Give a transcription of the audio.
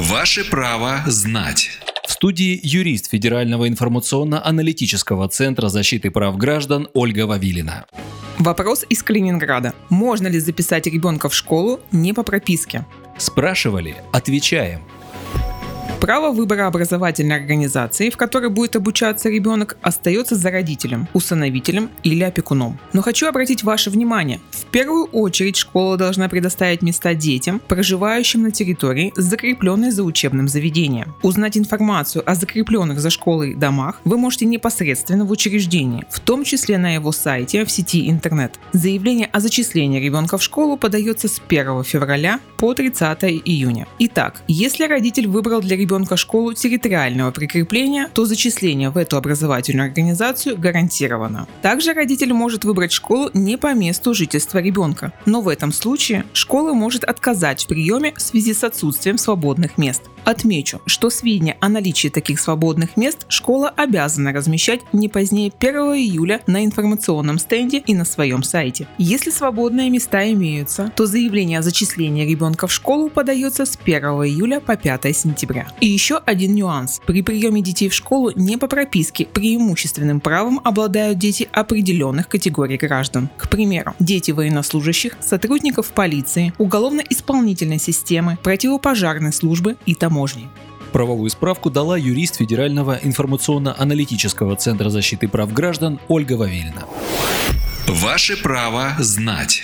Ваше право знать. В студии юрист Федерального информационно-аналитического центра защиты прав граждан Ольга Вавилина. Вопрос из Калининграда. Можно ли записать ребенка в школу не по прописке? Спрашивали, отвечаем. Право выбора образовательной организации, в которой будет обучаться ребенок, остается за родителем, усыновителем или опекуном. Но хочу обратить ваше внимание, в первую очередь школа должна предоставить места детям, проживающим на территории, закрепленной за учебным заведением. Узнать информацию о закрепленных за школой домах вы можете непосредственно в учреждении, в том числе на его сайте в сети интернет. Заявление о зачислении ребенка в школу подается с 1 февраля по 30 июня. Итак, если родитель выбрал для ребенка ребенка школу территориального прикрепления, то зачисление в эту образовательную организацию гарантировано. Также родитель может выбрать школу не по месту жительства ребенка, но в этом случае школа может отказать в приеме в связи с отсутствием свободных мест. Отмечу, что сведения о наличии таких свободных мест школа обязана размещать не позднее 1 июля на информационном стенде и на своем сайте. Если свободные места имеются, то заявление о зачислении ребенка в школу подается с 1 июля по 5 сентября. И еще один нюанс. При приеме детей в школу не по прописке преимущественным правом обладают дети определенных категорий граждан. К примеру, дети военнослужащих, сотрудников полиции, уголовно-исполнительной системы, противопожарной службы и тому таможни. Правовую справку дала юрист Федерального информационно-аналитического центра защиты прав граждан Ольга Вавильна. Ваше право знать.